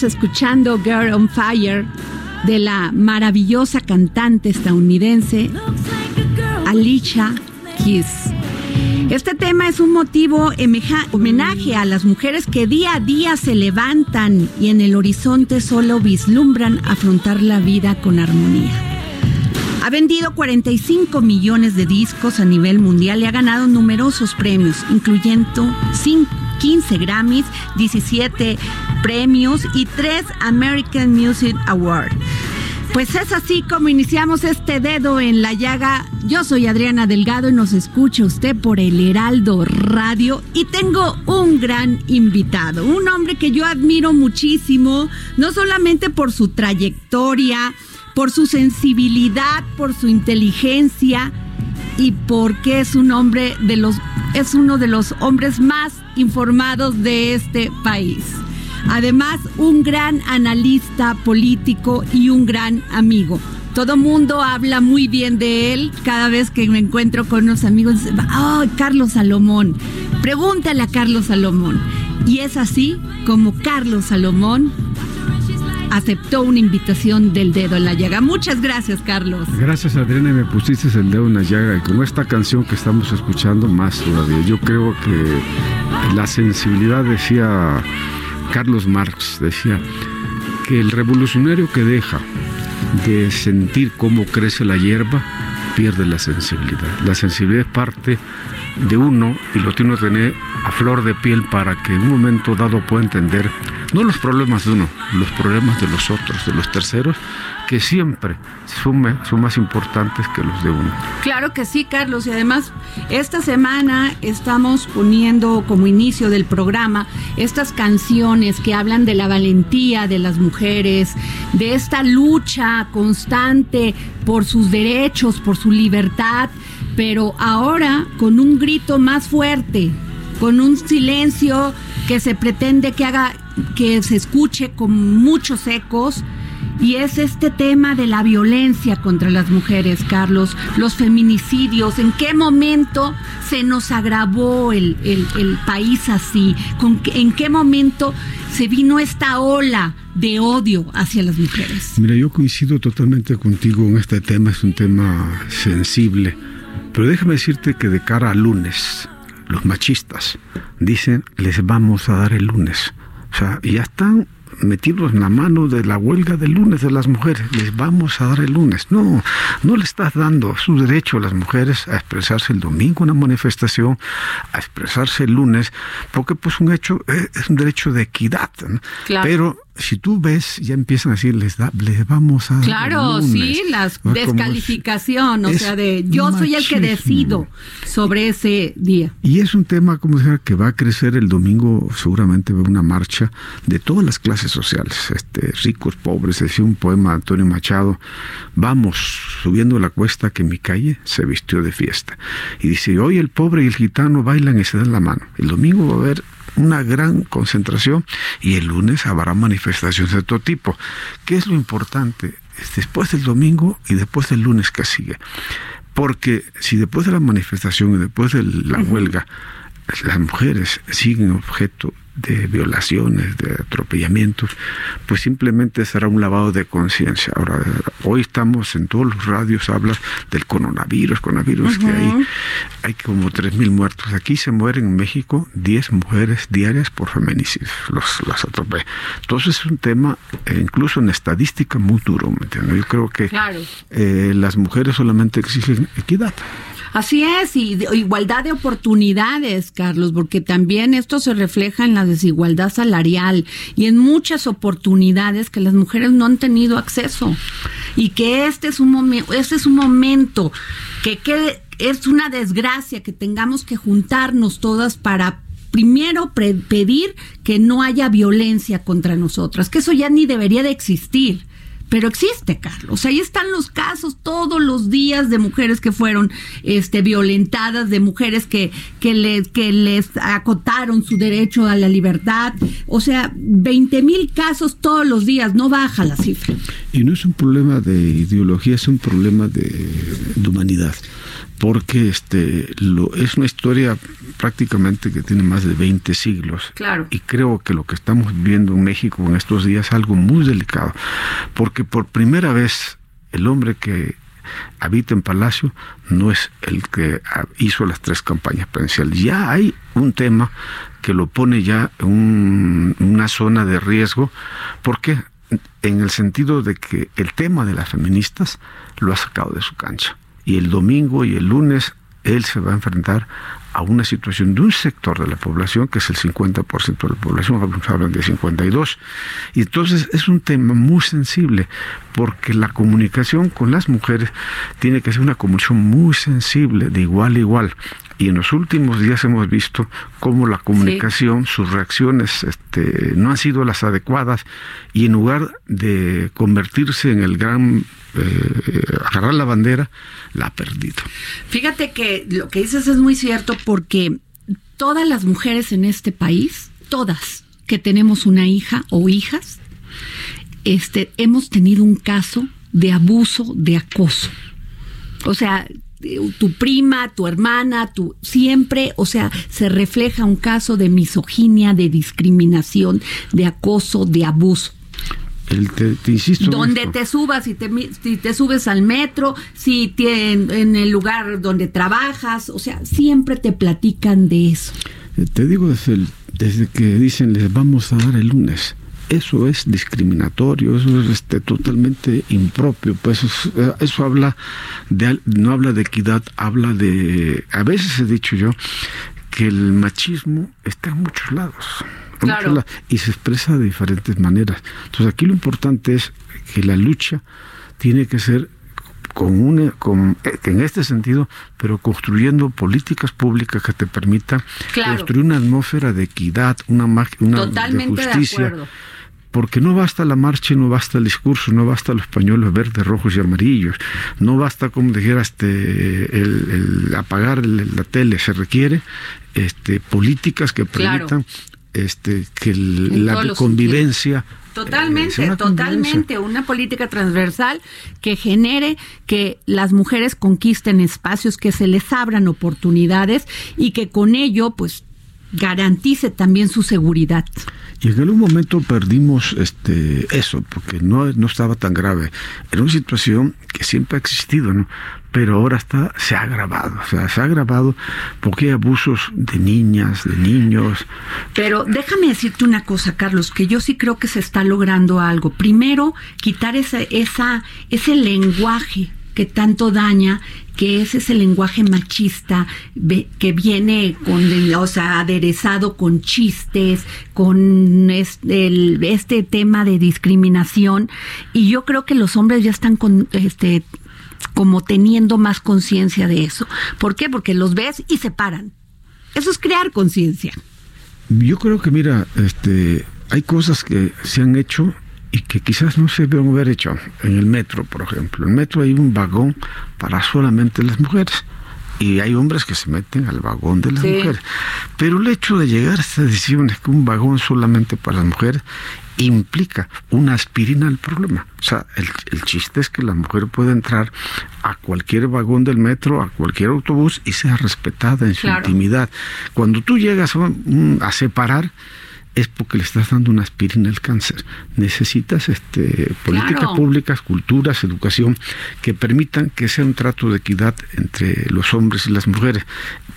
Escuchando Girl on Fire de la maravillosa cantante estadounidense Alicia Keys. Este tema es un motivo homenaje a las mujeres que día a día se levantan y en el horizonte solo vislumbran afrontar la vida con armonía. Ha vendido 45 millones de discos a nivel mundial y ha ganado numerosos premios, incluyendo cin- 15 Grammys, 17 premios y 3 American Music Awards. Pues es así como iniciamos este dedo en la llaga. Yo soy Adriana Delgado y nos escucha usted por el Heraldo Radio y tengo un gran invitado, un hombre que yo admiro muchísimo, no solamente por su trayectoria, por su sensibilidad, por su inteligencia y porque es un hombre de los es uno de los hombres más informados de este país. Además, un gran analista político y un gran amigo. Todo mundo habla muy bien de él. Cada vez que me encuentro con unos amigos, ¡ay, Carlos Salomón! Pregúntale a Carlos Salomón. Y es así como Carlos Salomón aceptó una invitación del dedo en la llaga. Muchas gracias, Carlos. Gracias Adriana, y me pusiste el dedo en la llaga y con esta canción que estamos escuchando más todavía. Yo creo que la sensibilidad, decía Carlos Marx, decía que el revolucionario que deja de sentir cómo crece la hierba pierde la sensibilidad. La sensibilidad es parte de uno y lo tiene que tener a flor de piel para que en un momento dado pueda entender no los problemas de uno, los problemas de los otros, de los terceros, que siempre son, son más importantes que los de uno. Claro que sí, Carlos. Y además, esta semana estamos poniendo como inicio del programa estas canciones que hablan de la valentía de las mujeres, de esta lucha constante por sus derechos, por su libertad, pero ahora con un grito más fuerte, con un silencio que se pretende que haga que se escuche con muchos ecos y es este tema de la violencia contra las mujeres, Carlos, los feminicidios, en qué momento se nos agravó el, el- país así, ¿Con qué- en qué momento se vino esta ola de odio hacia las mujeres. Mira, yo coincido totalmente contigo en este tema, es un tema sensible, pero déjame decirte que de cara al lunes, los machistas dicen, les vamos a dar el lunes. O sea, ya están metirnos en la mano de la huelga del lunes de las mujeres, les vamos a dar el lunes. No, no le estás dando su derecho a las mujeres a expresarse el domingo en una manifestación, a expresarse el lunes, porque pues un hecho eh, es un derecho de equidad. ¿no? Claro. Pero si tú ves, ya empiezan a decir, les, da, les vamos a Claro, lunes. sí, la descalificación, o sea, de yo soy el que decido sobre ese día. Y es un tema, como decía, que va a crecer el domingo, seguramente va una marcha de todas las clases sociales, este, ricos, pobres, decía un poema de Antonio Machado, vamos subiendo la cuesta que mi calle se vistió de fiesta. Y dice, hoy el pobre y el gitano bailan y se dan la mano. El domingo va a haber una gran concentración y el lunes habrá manifestaciones de todo tipo. ¿Qué es lo importante? Es después del domingo y después del lunes que sigue. Porque si después de la manifestación y después de la huelga las mujeres siguen objeto de violaciones, de atropellamientos, pues simplemente será un lavado de conciencia. Ahora, hoy estamos en todos los radios, hablas del coronavirus, coronavirus que hay, hay como 3.000 muertos. Aquí se mueren en México 10 mujeres diarias por feminicidios, los, las atropellan. Entonces es un tema, eh, incluso en estadística, muy duro, ¿me entiendes? Yo creo que Claro. eh, las mujeres solamente exigen equidad. Así es, y igualdad de oportunidades, Carlos, porque también esto se refleja en la desigualdad salarial y en muchas oportunidades que las mujeres no han tenido acceso. Y que este es un momento, este es un momento que, que es una desgracia que tengamos que juntarnos todas para primero pedir que no haya violencia contra nosotras, que eso ya ni debería de existir. Pero existe, Carlos. Ahí están los casos todos los días de mujeres que fueron este, violentadas, de mujeres que, que, les, que les acotaron su derecho a la libertad. O sea, 20 mil casos todos los días, no baja la cifra. Y no es un problema de ideología, es un problema de, de humanidad. Porque este lo, es una historia prácticamente que tiene más de 20 siglos. Claro. Y creo que lo que estamos viendo en México en estos días es algo muy delicado. Porque por primera vez el hombre que habita en Palacio no es el que ah, hizo las tres campañas presidenciales. Ya hay un tema que lo pone ya en un- una zona de riesgo. ¿Por qué? En el sentido de que el tema de las feministas lo ha sacado de su cancha. Y el domingo y el lunes él se va a enfrentar a una situación de un sector de la población, que es el 50% de la población, algunos hablan de 52. Y entonces es un tema muy sensible, porque la comunicación con las mujeres tiene que ser una comunicación muy sensible, de igual a igual. Y en los últimos días hemos visto cómo la comunicación, sus reacciones este, no han sido las adecuadas y en lugar de convertirse en el gran, eh, agarrar la bandera, la ha perdido. Fíjate que lo que dices es muy cierto porque todas las mujeres en este país, todas que tenemos una hija o hijas, este, hemos tenido un caso de abuso, de acoso. O sea, tu prima, tu hermana, tu siempre, o sea, se refleja un caso de misoginia, de discriminación, de acoso, de abuso. El, te, te insisto. en Donde te subas, si te, si te subes al metro, si te, en, en el lugar donde trabajas, o sea, siempre te platican de eso. Eh, Te digo desde, el- desde que dicen les vamos a dar el lunes. Eso es discriminatorio, eso es este, totalmente impropio. Pues eso, eh, eso habla de no habla de equidad, habla de a veces he dicho yo que el machismo está en muchos lados. Claro. y se expresa de diferentes maneras. Entonces aquí lo importante es que la lucha tiene que ser con una, con, eh, en este sentido, pero construyendo políticas públicas que te permitan Claro. construir una atmósfera de equidad, una, una Totalmente de de justicia. porque no basta la marcha, no basta el discurso, no basta los pañuelos verdes, rojos y amarillos, no basta, como dijera, este, el, el apagar la tele, se requiere este, políticas que Claro. Este, que el- la convivencia eh, Totalmente, una convivencia. totalmente. Una política transversal que genere que las mujeres conquisten espacios, que se les abran oportunidades y que con ello, pues, garantice también su seguridad. Y en algún momento perdimos este eso, porque no, no estaba tan grave. Era una situación que siempre ha existido, ¿no? Pero ahora está, se ha agravado, o sea, se ha agravado porque hay abusos de niñas, de niños. Pero déjame decirte una cosa, Carlos, que yo sí creo que se está logrando algo. Primero, quitar esa, esa, ese lenguaje que tanto daña, que es ese lenguaje machista que viene con, o sea, aderezado con chistes, con este, tema de discriminación. Y yo creo que los hombres ya están con, este, como teniendo más conciencia de eso. ¿Por qué? Porque los ves y se paran. Eso es crear conciencia. Yo creo que, mira, este, hay cosas que se han hecho y que quizás no se deben haber hecho. En el metro, por ejemplo. En el metro hay un vagón para solamente las mujeres. Y hay hombres que se meten al vagón de las mujeres. Pero el hecho de llegar a esta decisión es que un vagón solamente para las mujeres implica una aspirina al problema. O sea, el, el, chiste es que la mujer puede entrar a cualquier vagón del metro, a cualquier autobús y sea respetada en su intimidad. Cuando tú llegas a, a separar, es porque le estás dando una aspirina al cáncer. Necesitas este, políticas públicas, culturas, educación que permitan que sea un trato de equidad entre los hombres y las mujeres.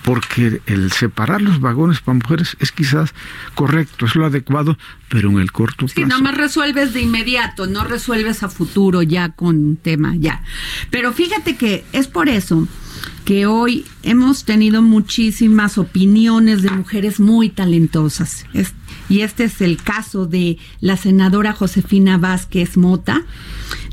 Porque el separar los vagones para mujeres es quizás correcto, es lo adecuado, pero en el corto plazo. Sí, no más resuelves de inmediato, no resuelves a futuro ya con tema, ya. Pero fíjate que es por eso que hoy hemos tenido muchísimas opiniones de mujeres muy talentosas. Y este es el caso de la senadora Josefina Vázquez Mota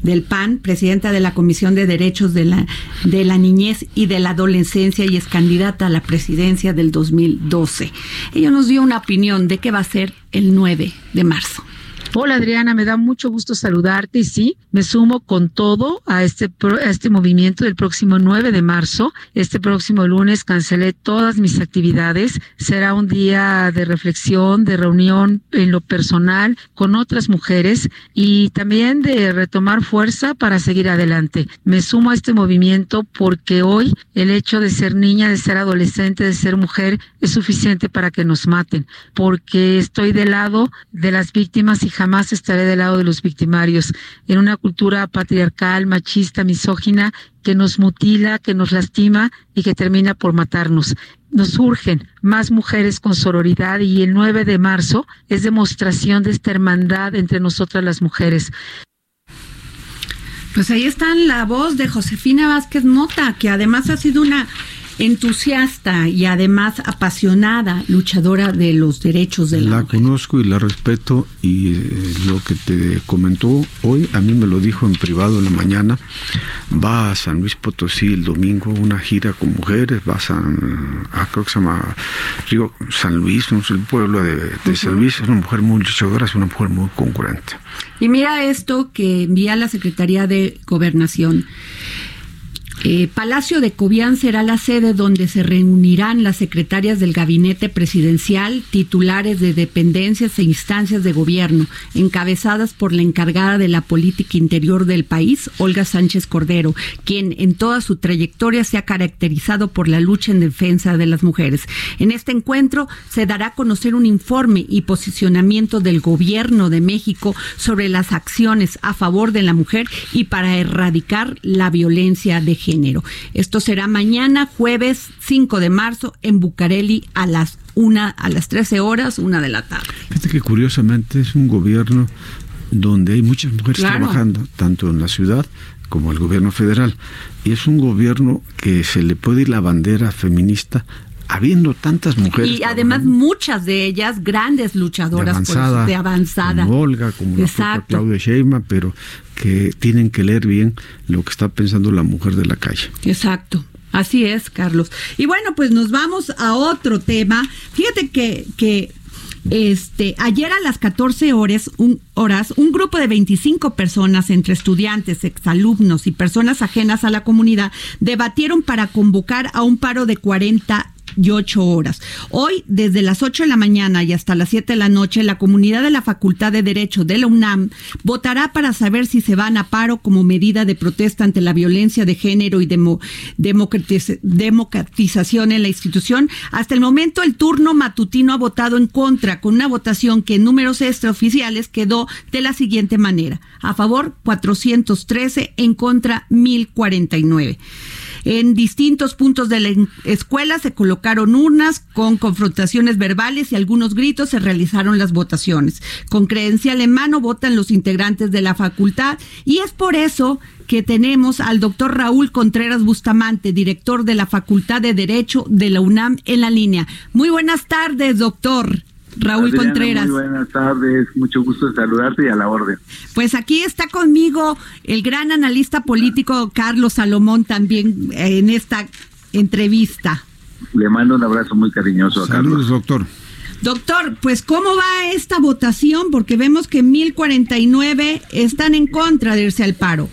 del PAN, presidenta de la Comisión de Derechos de la, de la Niñez y de la Adolescencia y es candidata a la presidencia del 2012. Ella nos dio una opinión de qué va a ser el 9 de marzo. Hola Adriana, me da mucho gusto saludarte y sí, me sumo con todo a este, este movimiento del próximo 9 de marzo. Este próximo lunes cancelé todas mis actividades. Será un día de reflexión, de reunión en lo personal con otras mujeres y también de retomar fuerza para seguir adelante. Me sumo a este movimiento porque hoy el hecho de ser niña, de ser adolescente, de ser mujer es suficiente para que nos maten, porque estoy del lado de las víctimas y jamás estaré del lado de los victimarios. En una cultura patriarcal, machista, misógina, que nos mutila, que nos lastima y que termina por matarnos. Nos urgen más mujeres con sororidad y el 9 de marzo es demostración de esta hermandad entre nosotras las mujeres. Pues ahí está la voz de Josefina Vázquez Mota, que además ha sido una entusiasta y además apasionada luchadora de los derechos de la, la conozco y la respeto y eh, lo que te comentó hoy a mí me lo dijo en privado en la mañana va a San Luis Potosí el domingo una gira con mujeres va a San ah, creo que se llama digo San Luis no el pueblo de, San Luis es una mujer muy luchadora es una mujer muy concurrente y mira esto que envía la Secretaría de Gobernación eh, Palacio de Cobián será la sede donde se reunirán las secretarias del gabinete presidencial, titulares de dependencias e instancias de gobierno, encabezadas por la encargada de la política interior del país, Olga Sánchez Cordero, quien en toda su trayectoria se ha caracterizado por la lucha en defensa de las mujeres. En este encuentro se dará a conocer un informe y posicionamiento del gobierno de México sobre las acciones a favor de la mujer y para erradicar la violencia de género. Esto será mañana, jueves 5 de marzo, en Bucareli a las una, a las 13 horas, una de la tarde. Fíjate que curiosamente es un gobierno donde hay muchas mujeres trabajando, tanto en la ciudad como el gobierno federal. Y es un gobierno que se le puede ir la bandera feminista habiendo tantas mujeres. Y además muchas de ellas grandes luchadoras de avanzada, de avanzada. Como Olga, como la Claudia Sheinbaum, pero que tienen que leer bien lo que está pensando la mujer de la calle. Exacto. Así es, Carlos. Y bueno, pues nos vamos a otro tema. Fíjate que, que este, ayer a las 14 horas un, horas, un grupo de 25 personas, entre estudiantes, exalumnos y personas ajenas a la comunidad, debatieron para convocar a un paro de 40 48 horas. Hoy, desde las 8 de la mañana y hasta las 7 de la noche, la comunidad de la Facultad de Derecho de la UNAM votará para saber si se van a paro como medida de protesta ante la violencia de género y democratización en la institución. Hasta el momento, el turno matutino ha votado en contra, con una votación que en números extraoficiales quedó de la siguiente manera. A favor, 413, en contra, 1049. En distintos puntos de la escuela se colocaron urnas con confrontaciones verbales y algunos gritos se realizaron las votaciones. Con credencial en mano votan los integrantes de la facultad y es por eso que tenemos al doctor Raúl Contreras Bustamante, director de la Facultad de Derecho de la UNAM en la línea. Muy buenas tardes, doctor. Raúl Contreras. Muy buenas tardes, mucho gusto saludarte y a la orden. Pues aquí está conmigo el gran analista político Carlos Salomón también eh, en esta entrevista. Le mando un abrazo muy cariñoso a Saludos, doctor. Doctor, pues ¿cómo va esta votación? Porque vemos que 1049 están en contra de irse al paro.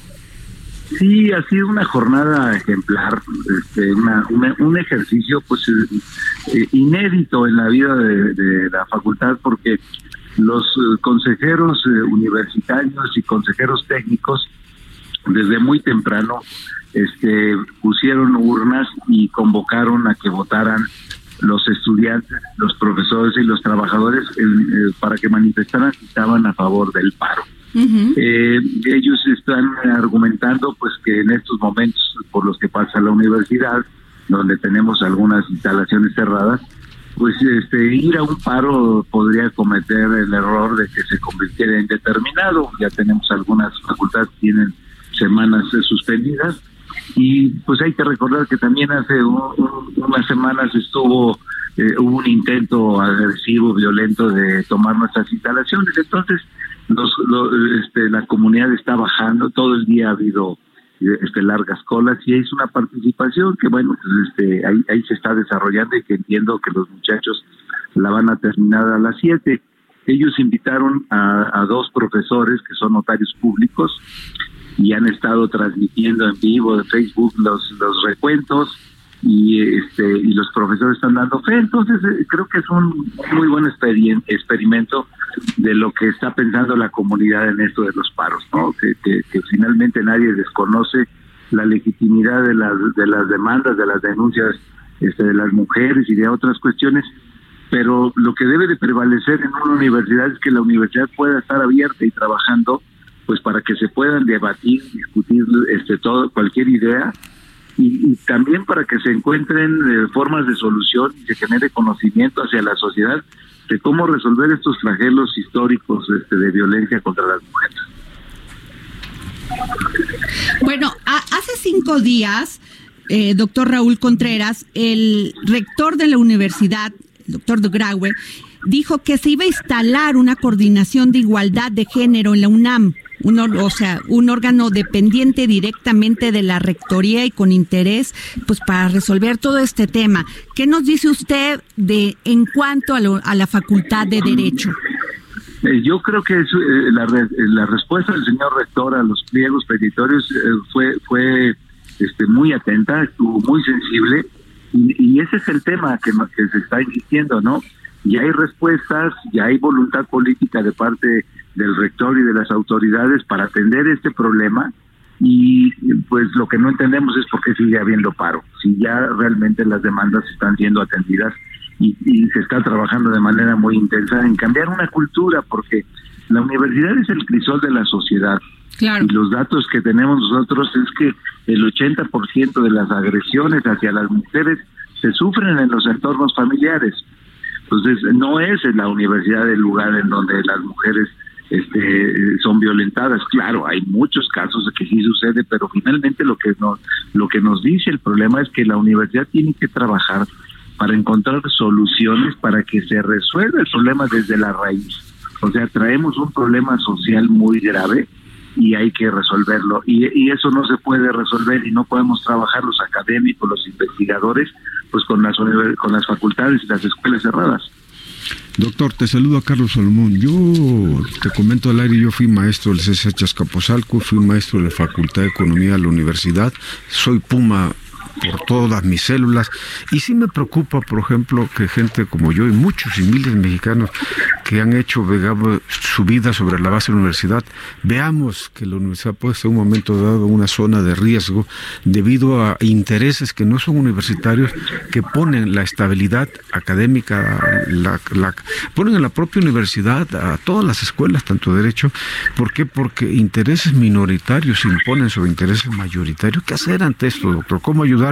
Sí, ha sido una jornada ejemplar, este, un ejercicio pues eh, eh, inédito en la vida de, la facultad porque los eh, consejeros universitarios y consejeros técnicos desde muy temprano este, pusieron urnas y convocaron a que votaran los estudiantes, los profesores y los trabajadores para que manifestaran si estaban a favor del paro eh, ellos están argumentando pues que en estos momentos por los que pasa la universidad, donde tenemos algunas instalaciones cerradas, pues este ir a un paro podría cometer el error de que se convirtiera en determinado. Ya tenemos algunas facultades que tienen semanas suspendidas y pues hay que recordar que también hace unas semanas estuvo eh, un intento agresivo, violento de tomar nuestras instalaciones. Entonces, los, este, la comunidad está bajando, todo el día ha habido este, largas colas y es una participación que bueno, pues, este, ahí, ahí se está desarrollando y que entiendo que los muchachos la van a terminar a las 7. Ellos invitaron a, a dos profesores que son notarios públicos y han estado transmitiendo en vivo de Facebook los, los recuentos y este y los profesores están dando fe entonces eh, creo que es un muy buen experimento de lo que está pensando la comunidad en esto de los paros no que, que, finalmente nadie desconoce la legitimidad de las de las demandas de las denuncias este, de las mujeres y de otras cuestiones pero lo que debe de prevalecer en una universidad es que la universidad pueda estar abierta y trabajando pues para que se puedan debatir discutir este todo cualquier idea y, también para que se encuentren eh, formas de solución y se genere conocimiento hacia la sociedad de cómo resolver estos flagelos históricos este, de violencia contra las mujeres. Bueno, hace cinco días, eh, doctor Raúl Contreras, el rector de la universidad, doctor de Graue, dijo que se iba a instalar una coordinación de igualdad de género en la UNAM un, o sea, un órgano dependiente directamente de la rectoría y con interés, pues para resolver todo este tema. ¿Qué nos dice usted de en cuanto a, a la Facultad de Derecho? Eh, yo creo que eh, la, la, respuesta del señor rector a los pliegos petitorios eh, fue fue este, muy atenta, estuvo muy sensible y, ese es el tema que se está insistiendo, ¿no? Ya hay respuestas, ya hay voluntad política de parte del rector y de las autoridades para atender este problema y pues lo que no entendemos es por qué sigue habiendo paro, si ya realmente las demandas están siendo atendidas y, se está trabajando de manera muy intensa en cambiar una cultura, porque la universidad es el crisol de la sociedad. Y los datos que tenemos nosotros es que el 80% de las agresiones hacia las mujeres se sufren en los entornos familiares. Entonces, no es en la universidad el lugar en donde las mujeres este, son violentadas. Claro, hay muchos casos que sí sucede, pero finalmente lo que nos, lo que nos dice el problema es que la universidad tiene que trabajar para encontrar soluciones para que se resuelva el problema desde la raíz. O sea, traemos un problema social muy grave y hay que resolverlo. Y, eso no se puede resolver y no podemos trabajar los académicos, los investigadores, pues con las, con las facultades y las escuelas cerradas. Doctor, te saludo a Carlos Salomón. Yo te comento al aire, yo fui maestro del CCH Escaposalco, fui maestro de la Facultad de Economía de la universidad, soy Puma por todas mis células. Y sí me preocupa, por ejemplo, que gente como yo y muchos y miles de mexicanos que han hecho su vida sobre la base de la universidad, veamos que la universidad puede ser un momento dado una zona de riesgo debido a intereses que no son universitarios, que ponen la estabilidad académica, ponen en la propia universidad, a todas las escuelas, tanto derecho. ¿Por qué? Porque intereses minoritarios imponen sobre intereses mayoritarios. ¿Qué hacer ante esto, doctor? ¿Cómo ayudar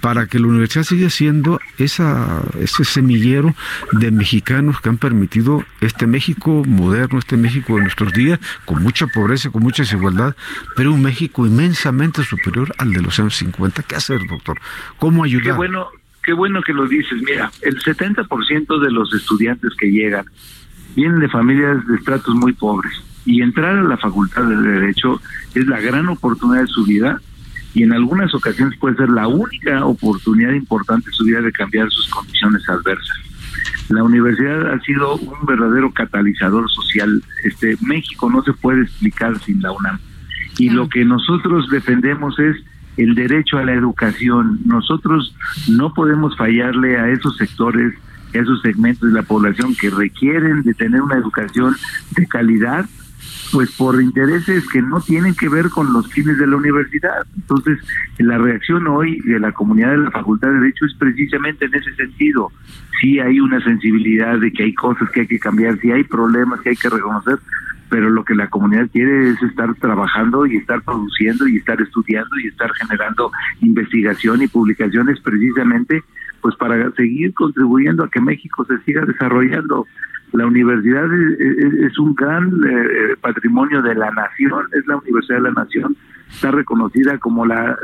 para que la universidad siga siendo esa, ese semillero de mexicanos que han permitido este México moderno, este México de nuestros días, con mucha pobreza, con mucha desigualdad, pero un México inmensamente superior al de los años 50? ¿Qué hacer, doctor? ¿Cómo ayudar? Qué bueno, qué bueno que lo dices. Mira, el 70% de los estudiantes que llegan vienen de familias de estratos muy pobres y entrar a la facultad de Derecho es la gran oportunidad de su vida y en algunas ocasiones puede ser la única oportunidad importante de su vida de cambiar sus condiciones adversas. La universidad ha sido un verdadero catalizador social. Este México no se puede explicar sin la UNAM. Y lo que nosotros defendemos es el derecho a la educación. Nosotros no podemos fallarle a esos sectores, a esos segmentos de la población que requieren de tener una educación de calidad pues por intereses que no tienen que ver con los fines de la universidad. Entonces, la reacción hoy de la comunidad de la Facultad de Derecho es precisamente en ese sentido. Sí hay una sensibilidad de que hay cosas que hay que cambiar, sí hay problemas que hay que reconocer, pero lo que la comunidad quiere es estar trabajando y estar produciendo y estar estudiando y estar generando investigación y publicaciones precisamente pues para seguir contribuyendo a que México se siga desarrollando la universidad es, un gran eh, patrimonio de la nación, es la universidad de la nación, está reconocida como la,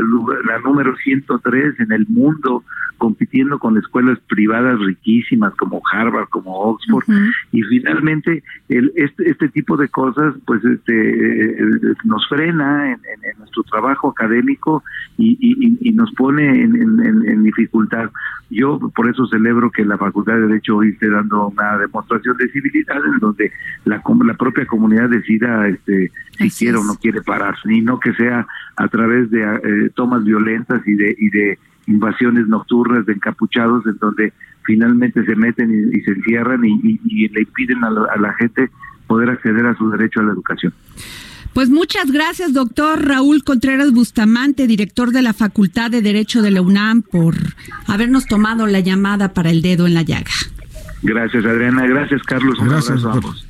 la número 103 en el mundo, compitiendo con escuelas privadas riquísimas como Harvard, como Oxford, y finalmente el, este, este tipo de cosas pues este, eh, nos frena en, nuestro trabajo académico y, nos pone en, dificultad. Yo por eso celebro que la Facultad de Derecho hoy esté dando una demostración de civilidad en donde la, la propia comunidad decida este, si quiere o no quiere pararse, y no que sea a través de eh, tomas violentas y de, y de invasiones nocturnas de encapuchados en donde finalmente se meten y, se encierran y, le impiden a la, gente poder acceder a su derecho a la educación. Pues muchas gracias, doctor Raúl Contreras Bustamante, director de la Facultad de Derecho de la UNAM, por habernos tomado la llamada para el dedo en la llaga. Gracias, Adriana. Gracias, Carlos. gracias,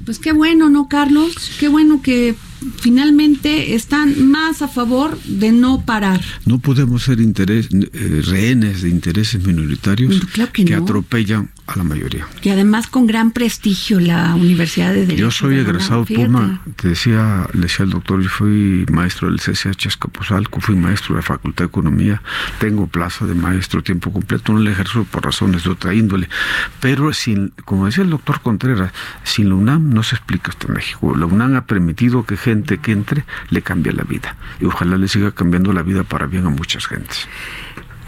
Pues qué bueno, ¿no, Carlos? Qué bueno que finalmente están más a favor de no parar. No podemos ser interés, eh, rehenes de intereses minoritarios que, atropellan a la mayoría. Y además con gran prestigio la Universidad de Derecho. Yo soy egresado Puma, te decía, le decía el doctor, yo fui maestro del CCH Escapuzalco, fui maestro de la Facultad de Economía, tengo plaza de maestro tiempo completo, no le ejerzo por razones de otra índole, pero sin, como decía el doctor Contreras, sin la UNAM no se explica en México. La UNAM ha permitido que gente que entre le cambie la vida y ojalá le siga cambiando la vida para bien a muchas gentes.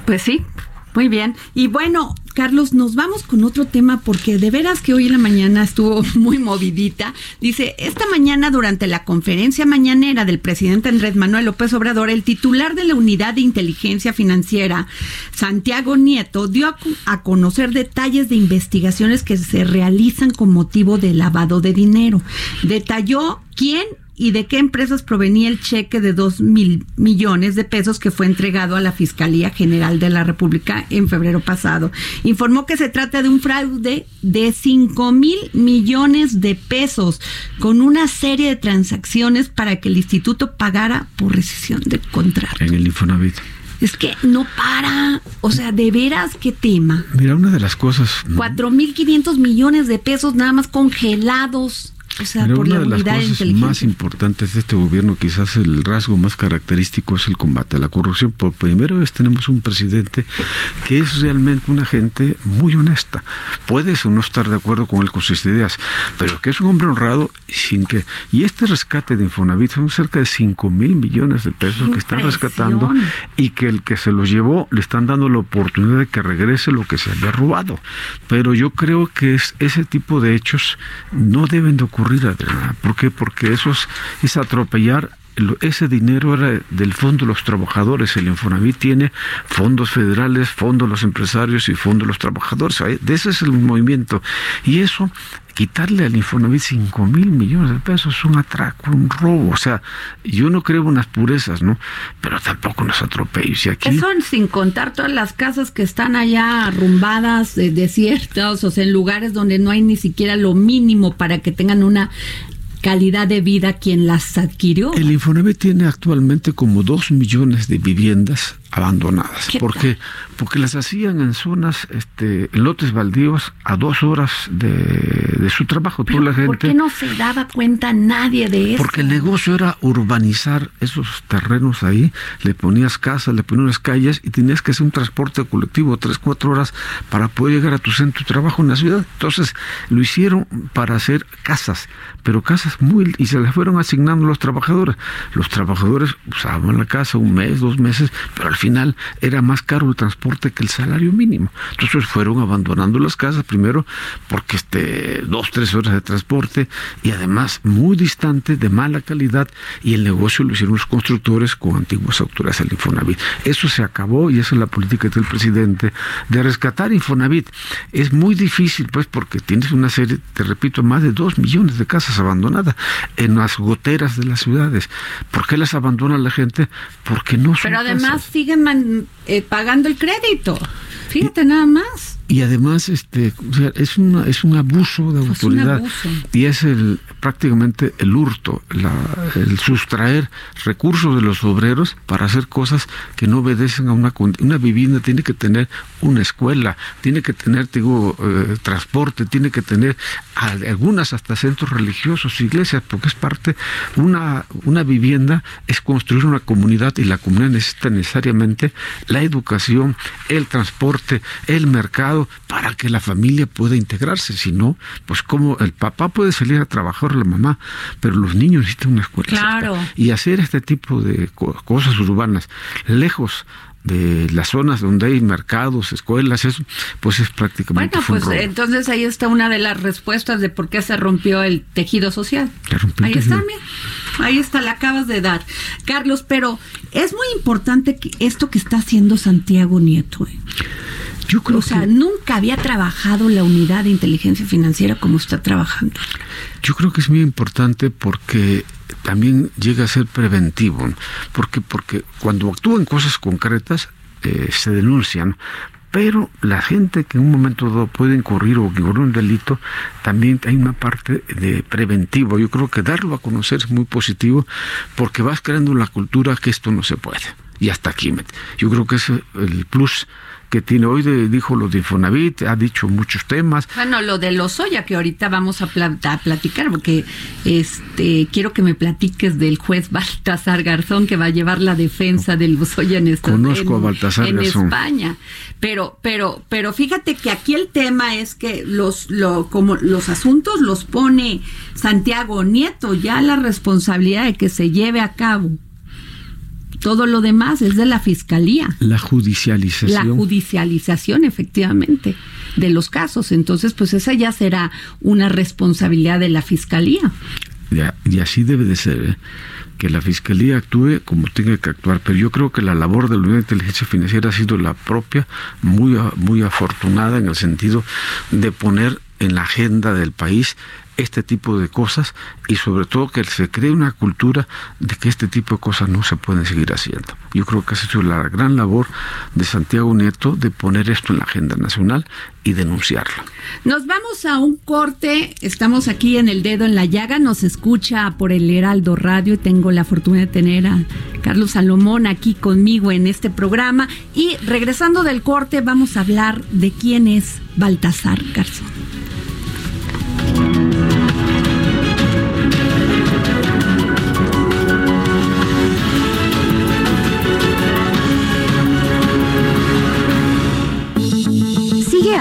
Pues sí, muy bien. Y bueno, Carlos, nos vamos con otro tema porque de veras que hoy en la mañana estuvo muy movidita. Dice, esta mañana durante la conferencia mañanera del presidente Andrés Manuel López Obrador, el titular de la Unidad de Inteligencia Financiera, Santiago Nieto, dio a conocer detalles de investigaciones que se realizan con motivo de lavado de dinero. Detalló quién y de qué empresas provenía el cheque de dos mil millones de pesos que fue entregado a la Fiscalía General de la República en febrero pasado. Informó que se trata de un fraude de cinco mil millones de pesos con una serie de transacciones para que el instituto pagara por rescisión de contrato. En el Infonavit. Es que no para. O sea, de veras, qué tema. Mira, una de las cosas. Cuatro mil quinientos millones de pesos nada más congelados una de las cosas más importantes de este gobierno, quizás el rasgo más característico es el combate a la corrupción. Por primera vez tenemos un presidente que es realmente una gente muy honesta. Puedes o no estar de acuerdo con él con sus ideas, pero que es un hombre honrado sin que... Y este rescate de Infonavit son cerca de 5 mil millones de pesos que están rescatando y que el que se los llevó le están dando la oportunidad de que regrese lo que se había robado. Pero yo creo que es, ese tipo de hechos no deben de ocurrir ¿Por qué? Porque eso es, atropellar ese dinero era del Fondo de los Trabajadores. El Infonavit tiene fondos federales, fondos de los empresarios y fondos de los trabajadores. De ese es el movimiento. Y eso quitarle al Infonavit 5 mil millones de pesos es un atraco, un robo. O sea, yo no creo unas purezas, ¿no? Pero tampoco unos atropellos. Y aquí... Eso sin contar todas las casas que están allá arrumbadas, desiertas, o sea, en lugares donde no hay ni siquiera lo mínimo para que tengan una calidad de vida quien las adquirió. El Infonavit tiene actualmente como dos millones de viviendas abandonadas. ¿Por qué? Porque las hacían en zonas, este, en lotes baldíos a dos horas de, su trabajo. la gente, ¿Por qué no se daba cuenta nadie de eso? Porque el negocio era urbanizar esos terrenos ahí, le ponías casas, le ponías calles y tenías que hacer un transporte colectivo tres, cuatro horas para poder llegar a tu centro de trabajo en la ciudad. Entonces lo hicieron para hacer casas, pero casas muy... y se les fueron asignando los trabajadores. Los trabajadores usaban la casa un mes, dos meses, pero al final era más caro el transporte que el salario mínimo. Entonces fueron abandonando las casas primero porque este dos, tres horas de transporte y además muy distante, de mala calidad y el negocio lo hicieron los constructores con antiguas autoridades del Infonavit. Eso se acabó y esa es la política del presidente de rescatar Infonavit. Es muy difícil pues porque tienes una serie, te repito, más de dos millones de casas abandonadas en las goteras de las ciudades. ¿Por qué las abandona la gente? Porque no son Pero además sigue eh, pagando el crédito. Fíjate nada más. Y además este es una, es un abuso de autoridad. y es el prácticamente el hurto el sustraer recursos de los obreros para hacer cosas que no obedecen a una una vivienda tiene que tener una escuela tiene que tener digo eh, transporte tiene que tener algunas hasta centros religiosos iglesias porque es parte una una vivienda es construir una comunidad y la comunidad necesita necesariamente la educación el transporte el mercado para que la familia pueda integrarse. Si no, pues como el papá puede salir a trabajar, la mamá, pero los niños necesitan una escuela. Claro. Y hacer este tipo de cosas urbanas, lejos de las zonas donde hay mercados, escuelas, eso, pues es prácticamente. Bueno, pues entonces ahí está una de las respuestas de por qué se rompió el tejido social. ahí está, mira. Ahí está, la acabas de dar. Carlos, pero es muy importante que esto que está haciendo Santiago Nieto. ¿eh? Yo creo o sea, nunca había trabajado la unidad de inteligencia financiera como está trabajando. Yo creo que es muy importante porque también llega a ser preventivo, porque porque cuando actúan cosas concretas eh, se denuncian, pero la gente que en un momento dado puede incurrir o incurrir un delito, también hay una parte de preventivo. Yo creo que darlo a conocer es muy positivo porque vas creando la cultura que esto no se puede. Y hasta aquí. Yo creo que es el plus que tiene hoy, dijo lo de Infonavit, ha dicho muchos temas. Bueno, lo de Lozoya, que ahorita vamos a, platicar, porque este quiero que me platiques del juez Baltasar Garzón, que va a llevar la defensa del Lozoya en, esta, Conozco a Baltasar en España. Pero, pero, pero fíjate que aquí el tema es que los, lo, como los asuntos los pone Santiago Nieto, ya la responsabilidad de que se lleve a cabo todo lo demás es de la fiscalía. La judicialización. La judicialización, efectivamente, de los casos. Entonces, pues esa ya será una responsabilidad de la fiscalía. y así debe de ser, ¿eh? que la fiscalía actúe como tenga que actuar. Pero yo creo que la labor de la Unidad de Inteligencia Financiera ha sido la propia, muy, muy afortunada en el sentido de poner en la agenda del país este tipo de cosas y sobre todo que se cree una cultura de que este tipo de cosas no se pueden seguir haciendo. Yo creo que ha sido la gran labor de Santiago Nieto de poner esto en la agenda nacional y denunciarlo. Nos vamos a un corte, estamos aquí en el dedo en la llaga, nos escucha por el Heraldo Radio, tengo la fortuna de tener a Carlos Salomón aquí conmigo en este programa y regresando del corte vamos a hablar de quién es Baltasar Garzón.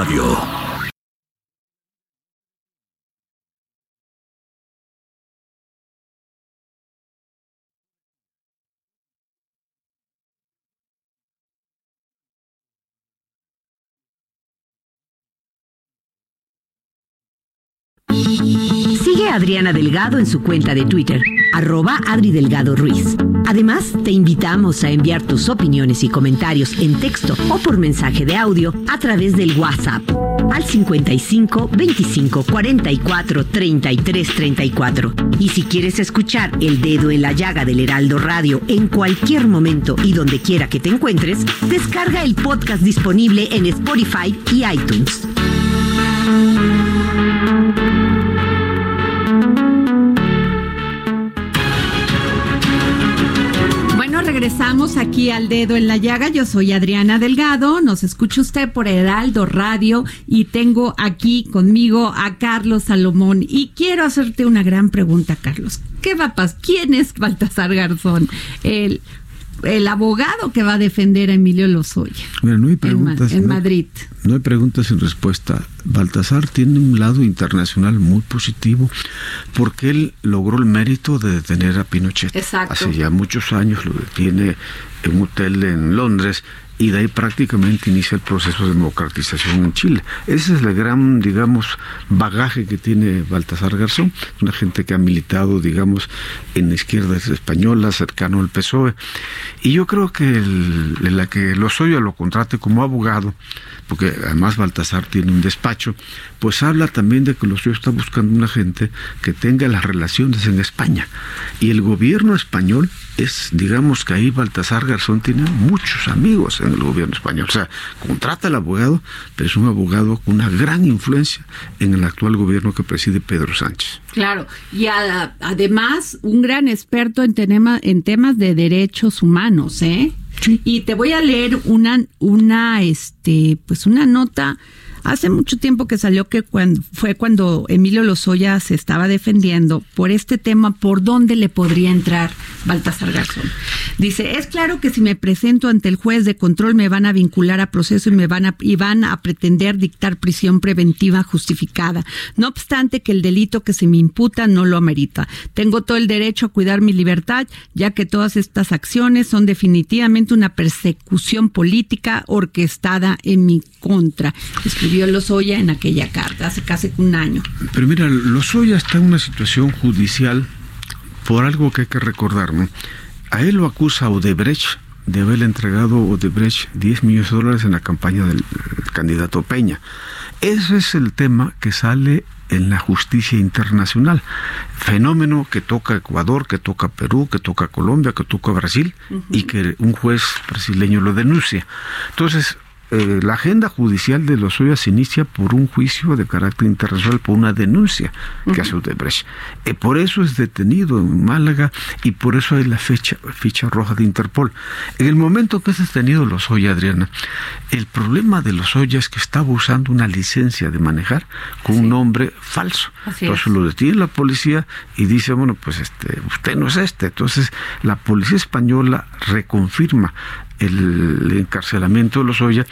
Radio. Sigue a Adriana Delgado en su cuenta de Twitter, arroba Adri Delgado Ruiz. Además, te invitamos a enviar tus opiniones y comentarios en texto o por mensaje de audio a través del WhatsApp al 55 25 44 33 34. Y si quieres escuchar El Dedo en la Llaga del Heraldo Radio en cualquier momento y donde quiera que te encuentres, descarga el podcast disponible en Spotify y iTunes. Regresamos aquí al dedo en la llaga. Yo soy Adriana Delgado. Nos escucha usted por Heraldo Radio y tengo aquí conmigo a Carlos Salomón. Y quiero hacerte una gran pregunta, Carlos. ¿Qué va a pasar? ¿Quién es Baltasar Garzón? El, el abogado que va a defender a Emilio Lozoya. Mira, no hay en preguntas. en no- Madrid. No hay preguntas sin respuesta. Baltasar tiene un lado internacional muy positivo porque él logró el mérito de detener a Pinochet. Exacto. Hace ya muchos años lo detiene en un hotel en Londres y de ahí prácticamente inicia el proceso de democratización en Chile. Ese es el gran, digamos, bagaje que tiene Baltasar Garzón, una gente que ha militado, digamos, en la izquierda española, cercano al PSOE. Y yo creo que el, la que Lozoya lo contrate como abogado, porque además Baltasar tiene un despacho, pues habla también de que Lozoya está buscando una gente que tenga las relaciones en España. Y el gobierno español es, digamos que ahí Baltasar Garzón tiene muchos amigos en el gobierno español. O sea, contrata al abogado, pero es un abogado con una gran influencia en el actual gobierno que preside Pedro Sánchez. Claro, y a- además un gran experto en, tenema- en temas de derechos humanos, ¿eh? Y te voy a leer una, una, este, pues una nota. Hace mucho tiempo que salió que cuando, fue cuando Emilio Lozoya se estaba defendiendo por este tema, por dónde le podría entrar Baltasar Garzón. Dice, es claro que si me presento ante el juez de control me van a vincular a proceso y me van a, y van a pretender dictar prisión preventiva justificada. No obstante que el delito que se me imputa no lo amerita. Tengo todo el derecho a cuidar mi libertad, ya que todas estas acciones son definitivamente una persecución política orquestada en mi contra. Lozoya en aquella carta hace casi un año. Pero mira, Lozoya está en una situación judicial por algo que hay que recordar, ¿no? A él lo acusa Odebrecht de haberle entregado a Odebrecht 10 millones de dólares en la campaña del eh, candidato Peña. Ese es el tema que sale en la justicia internacional. Fenómeno que toca Ecuador, que toca Perú, que toca Colombia, que toca Brasil y que un juez brasileño lo denuncia. Entonces, eh, la agenda judicial de Lozoya se inicia por un juicio de carácter internacional, por una denuncia que hace Odebrecht. Eh, por eso es detenido en Málaga y por eso hay la fecha, ficha roja de Interpol. En el momento que es detenido Lozoya, Adriana, el problema de Lozoya es que estaba usando una licencia de manejar con un nombre falso. Así Entonces es. lo detiene la policía y dice, bueno, pues este, usted no es este. Entonces la policía española reconfirma el encarcelamiento de Lozoya,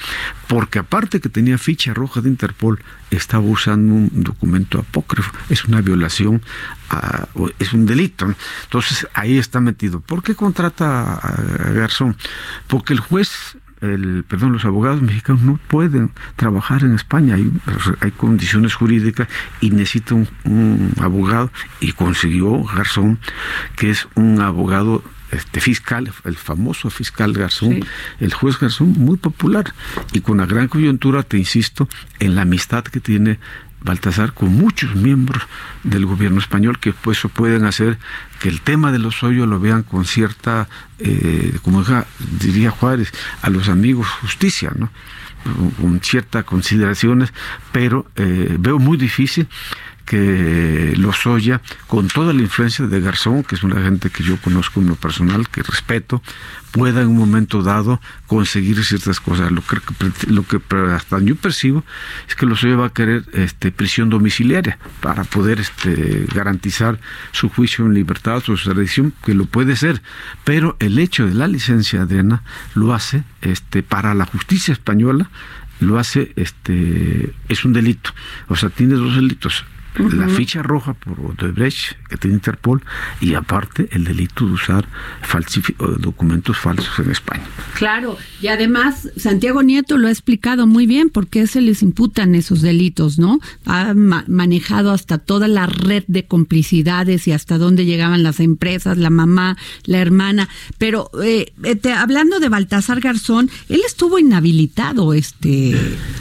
porque aparte que tenía ficha roja de Interpol, estaba usando un documento apócrifo. Es una violación, a- es un delito. Entonces ahí está metido. ¿Por qué contrata a Garzón? Porque el juez el, perdón, los abogados mexicanos no pueden trabajar en España, hay, hay condiciones jurídicas y necesita un abogado y consiguió Garzón, que es un abogado este fiscal, el famoso fiscal Garzón, Sí. el juez Garzón, muy popular y con una gran coyuntura, te insisto, en la amistad que tiene Baltasar con muchos miembros del gobierno español que pues pueden hacer que el tema de los hoyos lo vean con cierta, eh, como diría Juárez, a los amigos justicia, ¿no? con ciertas consideraciones, pero eh, veo muy difícil que Lozoya, con toda la influencia de Garzón, que es una gente que yo conozco en lo personal, que respeto, pueda en un momento dado conseguir ciertas cosas. Lo que, lo que hasta yo percibo es que Lozoya va a querer este, prisión domiciliaria para poder este, garantizar su juicio en libertad, su extradición, que lo puede ser. Pero el hecho de la licencia, Adriana, lo hace este, para la justicia española lo hace, este, es un delito. O sea, tiene dos delitos la ficha roja por Odebrecht que tiene Interpol y aparte el delito de usar documentos falsos en España. Claro, y además Santiago Nieto lo ha explicado muy bien por qué se les imputan esos delitos, ¿no? Ha manejado hasta toda la red de complicidades y hasta dónde llegaban las empresas, la mamá, la hermana. Pero eh, hablando de Baltasar Garzón, él estuvo inhabilitado, este,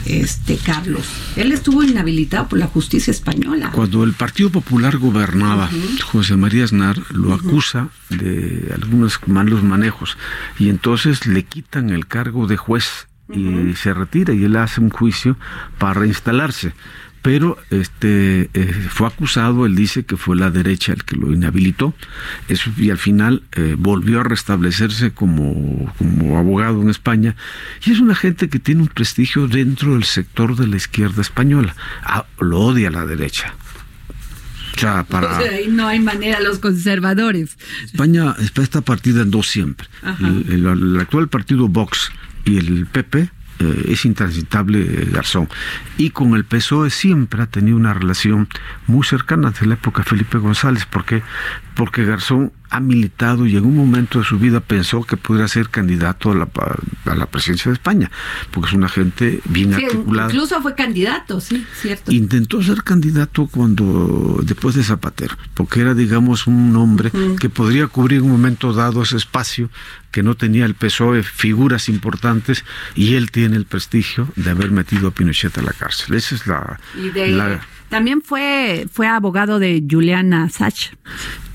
este Carlos. Él estuvo inhabilitado por la justicia española. Cuando el Partido Popular gobernaba, José María Aznar lo acusa de algunos malos manejos y entonces le quitan el cargo de juez y se retira y él hace un juicio para reinstalarse pero este eh, fue acusado, él dice que fue la derecha el que lo inhabilitó, eso, y al final eh, volvió a restablecerse como, como abogado en España, y es una gente que tiene un prestigio dentro del sector de la izquierda española, ah, lo odia la derecha. O sea, para... no hay manera, los conservadores. España, está partida en dos siempre. el actual partido Vox y el PP eh, es intransitable eh, Garzón. Y con el PSOE siempre ha tenido una relación muy cercana desde la época de Felipe González, porque porque Garzón ha militado y en un momento de su vida pensó que pudiera ser candidato a la, a la presidencia de España, porque es una gente bien articulada. Incluso fue candidato, sí, cierto. Intentó ser candidato cuando después de Zapatero, porque era, digamos, un hombre que podría cubrir en un momento dado ese espacio que no tenía el PSOE, figuras importantes, y él tiene el prestigio de haber metido a Pinochet a la cárcel. Esa es la... también fue, fue abogado de Juliana Sach.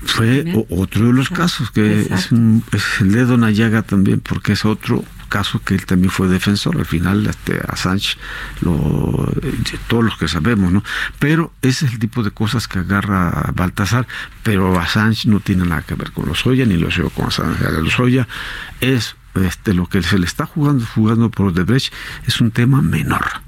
Fue otro de los casos, que es, el de Don Ayaga también, porque es otro caso que él también fue defensor. Al final, este, Assange, lo, todos los que sabemos, ¿no? Pero ese es el tipo de cosas que agarra Baltasar, pero Assange no tiene nada que ver con los Oya, ni los con Assange. Los Oya es este, lo que se le está jugando, jugando por Odebrecht, es un tema menor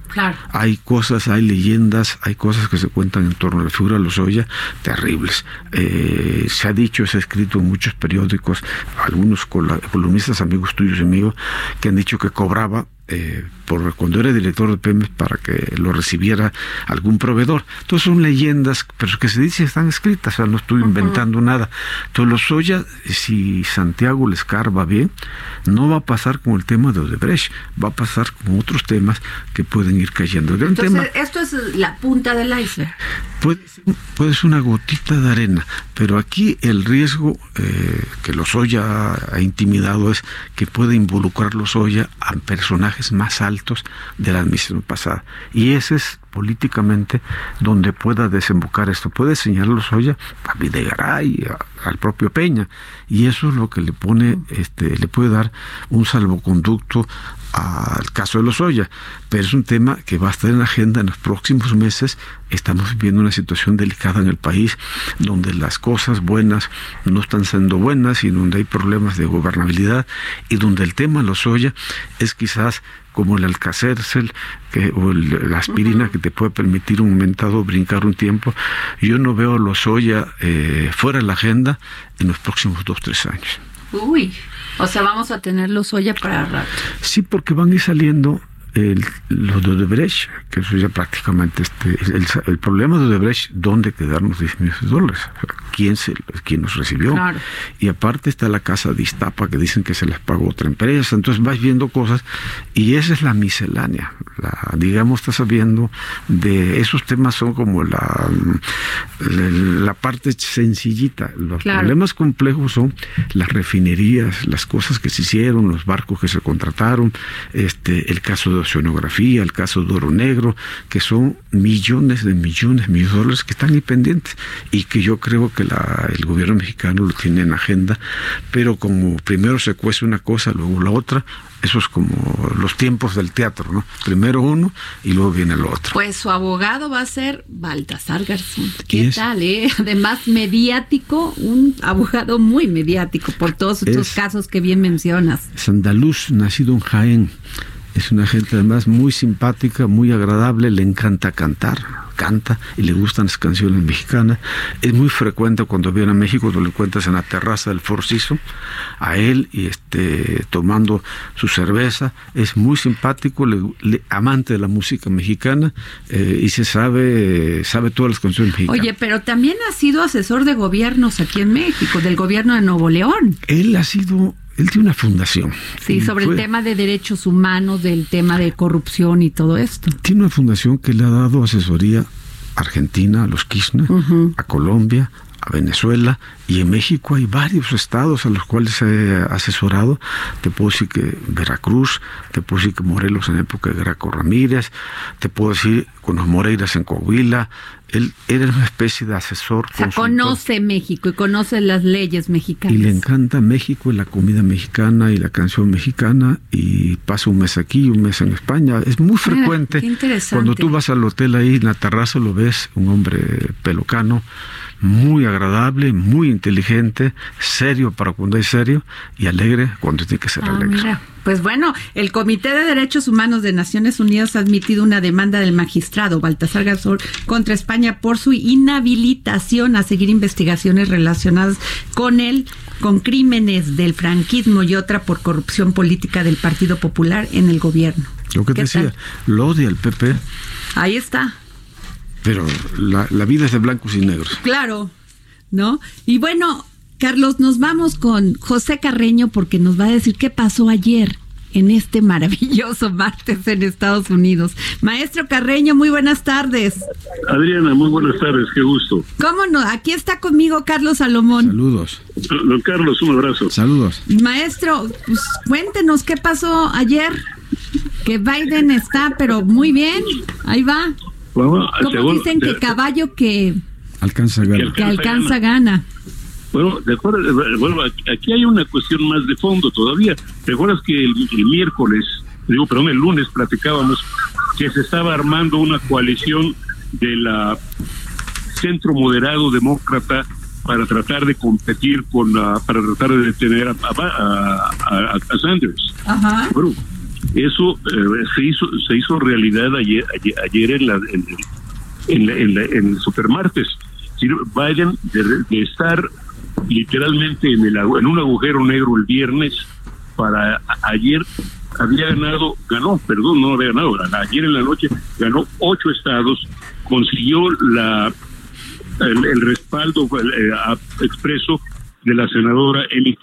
hay cosas, hay leyendas, hay cosas que se cuentan en torno a la figura de Lozoya terribles. Eh, se ha dicho, se ha escrito en muchos periódicos, algunos columnistas amigos tuyos y míos, que han dicho que cobraba eh, por cuando era director de Pemex para que lo recibiera algún proveedor. Entonces son leyendas, pero que se dice están escritas, o sea, no estoy inventando nada. Entonces los Soya, si Santiago les carva bien, no va a pasar como el tema de Odebrecht, va a pasar como otros temas que pueden ir cayendo. Entonces, esto es la punta del iceberg. Puede, puede ser una gotita de arena, pero aquí el riesgo eh, que los Soya ha intimidado es que puede involucrar los Soya a personajes más altos de la administración pasada. Y ese es políticamente donde pueda desembocar esto. Puede señalarlo Soya a Videgaray, al propio Peña, y eso es lo que le pone, este, le puede dar un salvoconducto al caso de los Oya, pero es un tema que va a estar en la agenda en los próximos meses. Estamos viviendo una situación delicada en el país, donde las cosas buenas no están siendo buenas y donde hay problemas de gobernabilidad y donde el tema de los Oya es quizás como el alcacercel que, o la aspirina que te puede permitir un momentado brincar un tiempo. Yo no veo los Oya eh, fuera de la agenda en los próximos dos, tres años. Uy, o sea, vamos a tener los Oya para rato. Sí, porque van a ir saliendo el, los de Odebrecht, que eso ya prácticamente este, el, problema de Odebrecht, ¿dónde quedarnos 10 millones de dólares? ¿Quién, se, quién nos recibió? Y aparte está la casa de Iztapa que dicen que se les pagó otra empresa, entonces vas viendo cosas y esa es la miscelánea. La, digamos, estás sabiendo de esos temas son como la, la, parte sencillita. Los problemas complejos son las refinerías, las cosas que se hicieron, los barcos que se contrataron, este, el caso de oceanografía, el caso de Oro Negro, que son millones de millones, millones de dólares que están ahí pendientes y que yo creo que la, el gobierno mexicano lo tiene en agenda, pero como primero se cuece una cosa, luego la otra, eso es como los tiempos del teatro, ¿no? Primero uno y luego viene el otro. Pues su abogado va a ser Baltasar Garzón. ¿Qué tal, eh? Además, mediático, un abogado muy mediático por todos estos casos que bien mencionas. Es andaluz, nacido en Jaén. Es una gente además muy simpática, muy agradable, le encanta cantar, canta y le gustan las canciones mexicanas. Es muy frecuente cuando viene a México, lo encuentras en la terraza del Forciso, a él y este tomando su cerveza. Es muy simpático, le, amante de la música mexicana eh, y se sabe, sabe todas las canciones mexicanas. Oye, pero también ha sido asesor de gobiernos aquí en México, del gobierno de Nuevo León. Él ha sido él tiene una fundación. Sí, sobre el tema de derechos humanos, del tema de corrupción y todo esto. Tiene una fundación que le ha dado asesoría a Argentina, a los Kirchner, a Colombia, a Venezuela y en México hay varios estados a los cuales he asesorado. Te puedo decir que Veracruz, te puedo decir que Morelos en época de Graco Ramírez, te puedo decir con los Moreiras en Coahuila. Él era una especie de asesor. O sea, conoce México y conoce las leyes mexicanas. Y le encanta México y la comida mexicana y la canción mexicana y pasa un mes aquí, un mes en España. Es muy frecuente. Cuando tú vas al hotel ahí en la terraza lo ves, un hombre pelocano muy agradable, muy inteligente, serio para cuando es serio y alegre cuando tiene que ser ah, alegre. Pues bueno, el Comité de Derechos Humanos de Naciones Unidas ha admitido una demanda del magistrado Baltasar Garzón contra España por su inhabilitación a seguir investigaciones relacionadas con él, con crímenes del franquismo y otra por corrupción política del Partido Popular en el gobierno. Lo que decía, lo odia el PP. Ahí está. Pero la, la vida es de blancos y negros. Claro, ¿no? Y bueno, Carlos, nos vamos con José Carreño porque nos va a decir qué pasó ayer en este maravilloso martes en Estados Unidos. Maestro Carreño, muy buenas tardes. Adriana, muy buenas tardes, qué gusto. ¿Cómo no? Aquí está conmigo Carlos Salomón. Saludos. Don Carlos, un abrazo. Saludos. Maestro, pues cuéntenos qué pasó ayer. Que Biden está, pero muy bien. Ahí va. ¿Cómo dicen que caballo que alcanza gana? Que alcanza gana. Bueno, de acuerdo, bueno, aquí hay una cuestión más de fondo todavía. ¿Te acuerdas que el, miércoles, digo, perdón, el lunes platicábamos que se estaba armando una coalición de la centro moderado demócrata para tratar de competir con la, para tratar de detener a, a, a, Sanders. Ajá. Bueno, eso eh, se hizo se hizo realidad ayer ayer, en la en, en, en, en el supermartes. Vayan de, estar literalmente en, el, en un agujero negro el viernes para ayer había ganado, ganó, perdón, no había ganado, ayer en la noche ganó ocho estados, consiguió la el, respaldo eh, expreso de la senadora Amy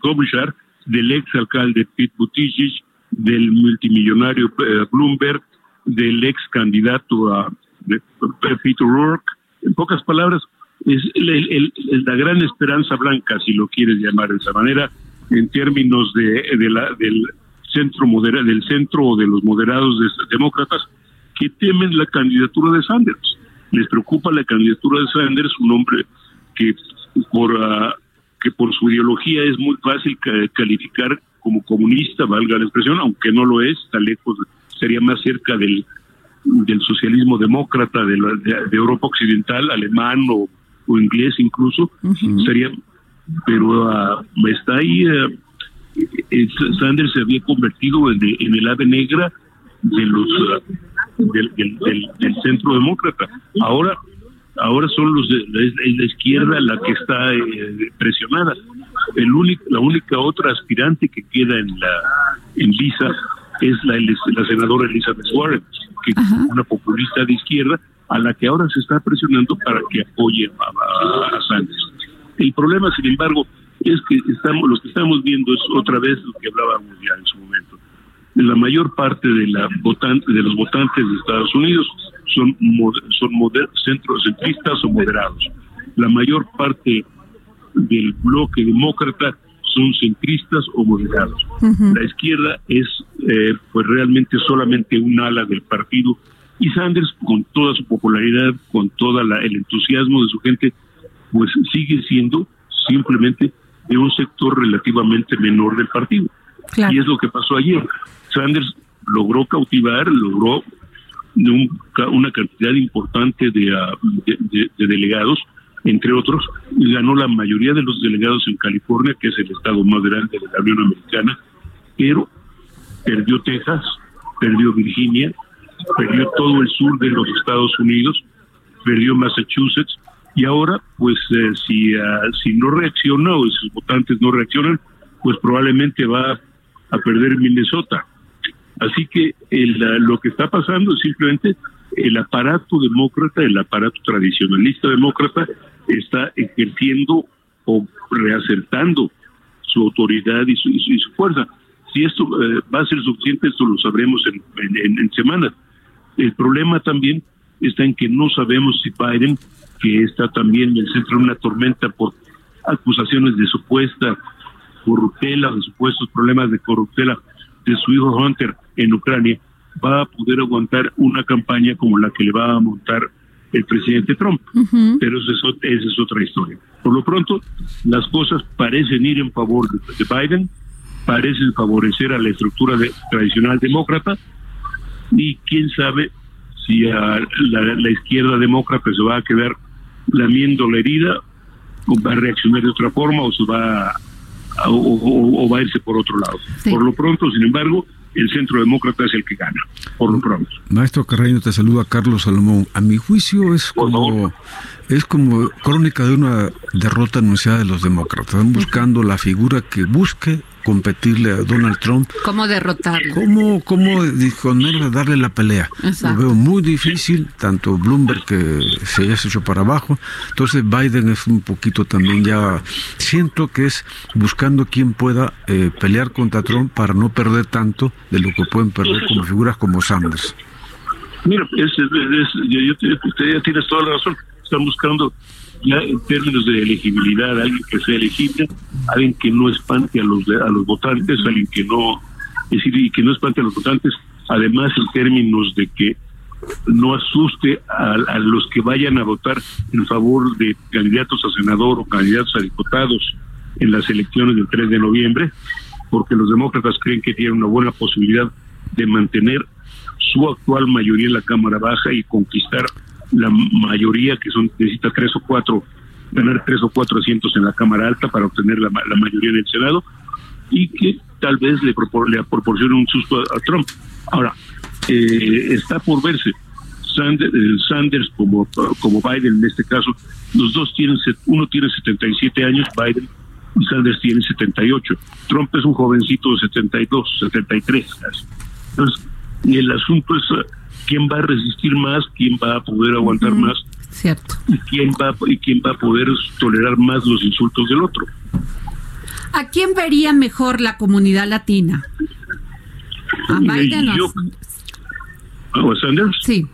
Klobuchar, del ex alcalde Pete Buttigieg, del multimillonario eh, Bloomberg, del ex candidato a Peter Rourke. En pocas palabras, es la gran esperanza blanca, si lo quieres llamar de esa manera, en términos de, del centro modera, del centro de los moderados demócratas que temen la candidatura de Sanders. Les preocupa la candidatura de Sanders, un hombre que por ah, que por su ideología es muy fácil calificar como comunista, valga la expresión, aunque no lo es, está lejos, sería más cerca del, del socialismo demócrata de, de, Europa Occidental, alemán o, inglés incluso, sería, pero uh, está ahí, uh, Sanders se había convertido en, el ave negra de los uh, del, del, centro demócrata. Ahora ahora son los de la, izquierda la que está eh, presionada el único, la única otra aspirante que queda en la en lisa es la, la senadora Elizabeth Warren, que es una populista de izquierda a la que ahora se está presionando para que apoye a, Sánchez. El problema, sin embargo, es que estamos lo que estamos viendo es otra vez lo que hablábamos ya en su momento. La mayor parte de la votante, de los votantes de Estados Unidos son son centrocentristas o moderados. La mayor parte del bloque demócrata son centristas o moderados. La izquierda es eh, pues realmente solamente un ala del partido y Sanders con toda su popularidad, con todo el entusiasmo de su gente, pues sigue siendo simplemente de un sector relativamente menor del partido. Y es lo que pasó ayer. Sanders logró cautivar, logró una cantidad importante ah, de, delegados, entre otros, y ganó la mayoría de los delegados en California, que es el estado más grande de la Unión Americana, pero perdió Texas, perdió Virginia, perdió todo el sur de los Estados Unidos, perdió Massachusetts, y ahora, pues, eh, si, ah, si no reacciona o sus votantes no reaccionan, pues probablemente va a perder Minnesota. Así que lo que está pasando es simplemente el aparato demócrata, el aparato tradicionalista demócrata, está ejerciendo o reacertando su autoridad y su, su, fuerza. Si esto eh, va a ser suficiente, esto lo sabremos en, en, semanas. El problema también está en que no sabemos si Biden, que está también en el centro de una tormenta por acusaciones de supuesta corruptela, de supuestos problemas de corruptela de su hijo Hunter en Ucrania, va a poder aguantar una campaña como la que le va a montar el presidente Trump. Pero esa es, otra historia. Por lo pronto, las cosas parecen ir en favor de, Biden, parecen favorecer a la estructura tradicional demócrata, y quién sabe si a la, izquierda demócrata se va a quedar lamiendo la herida, o va a reaccionar de otra forma, o se va a, o, va a irse por otro lado. Por lo pronto, sin embargo, el centro demócrata es el que gana, por lo pronto. Maestro Carreño, te saluda Carlos Salomón. A mi juicio es como, es como crónica de una derrota anunciada de los demócratas. Están buscando la figura que busque competirle a Donald Trump. ¿Cómo derrotarlo? ¿Cómo, cómo disponerle, darle la pelea? Lo veo muy difícil, tanto Bloomberg que se haya hecho para abajo. Entonces Biden es un poquito también ya, siento que es buscando quien pueda eh, pelear contra Trump para no perder tanto de lo que pueden perder como figuras como Sanders. Mira, es, usted ya tienes toda la razón. Están buscando ya en términos de elegibilidad, alguien que sea elegible, alguien que no espante a los a los votantes, alguien que no es decir, y que no espante a los votantes, además en términos de que no asuste a, los que vayan a votar en favor de candidatos a senador o candidatos a diputados en las elecciones del 3 de noviembre, porque los demócratas creen que tienen una buena posibilidad de mantener su actual mayoría en la Cámara Baja y conquistar la mayoría, que son necesita tres o cuatro, ganar tres o cuatro asientos en la Cámara Alta para obtener la, mayoría en el Senado, y que tal vez le, le proporcione un susto a, Trump. Ahora, eh, está por verse. Sanders, eh, Sanders, como, como Biden en este caso, los dos tienen, uno tiene 77 años, Biden, y Sanders tiene 78. Trump es un jovencito de 72, 73 casi. Entonces, el asunto es quién va a resistir más, quién va a poder aguantar más. Cierto. Y quién va y quién va a poder tolerar más los insultos del otro. ¿A quién vería mejor la comunidad latina? ¿A Biden o a Sanders? Sí.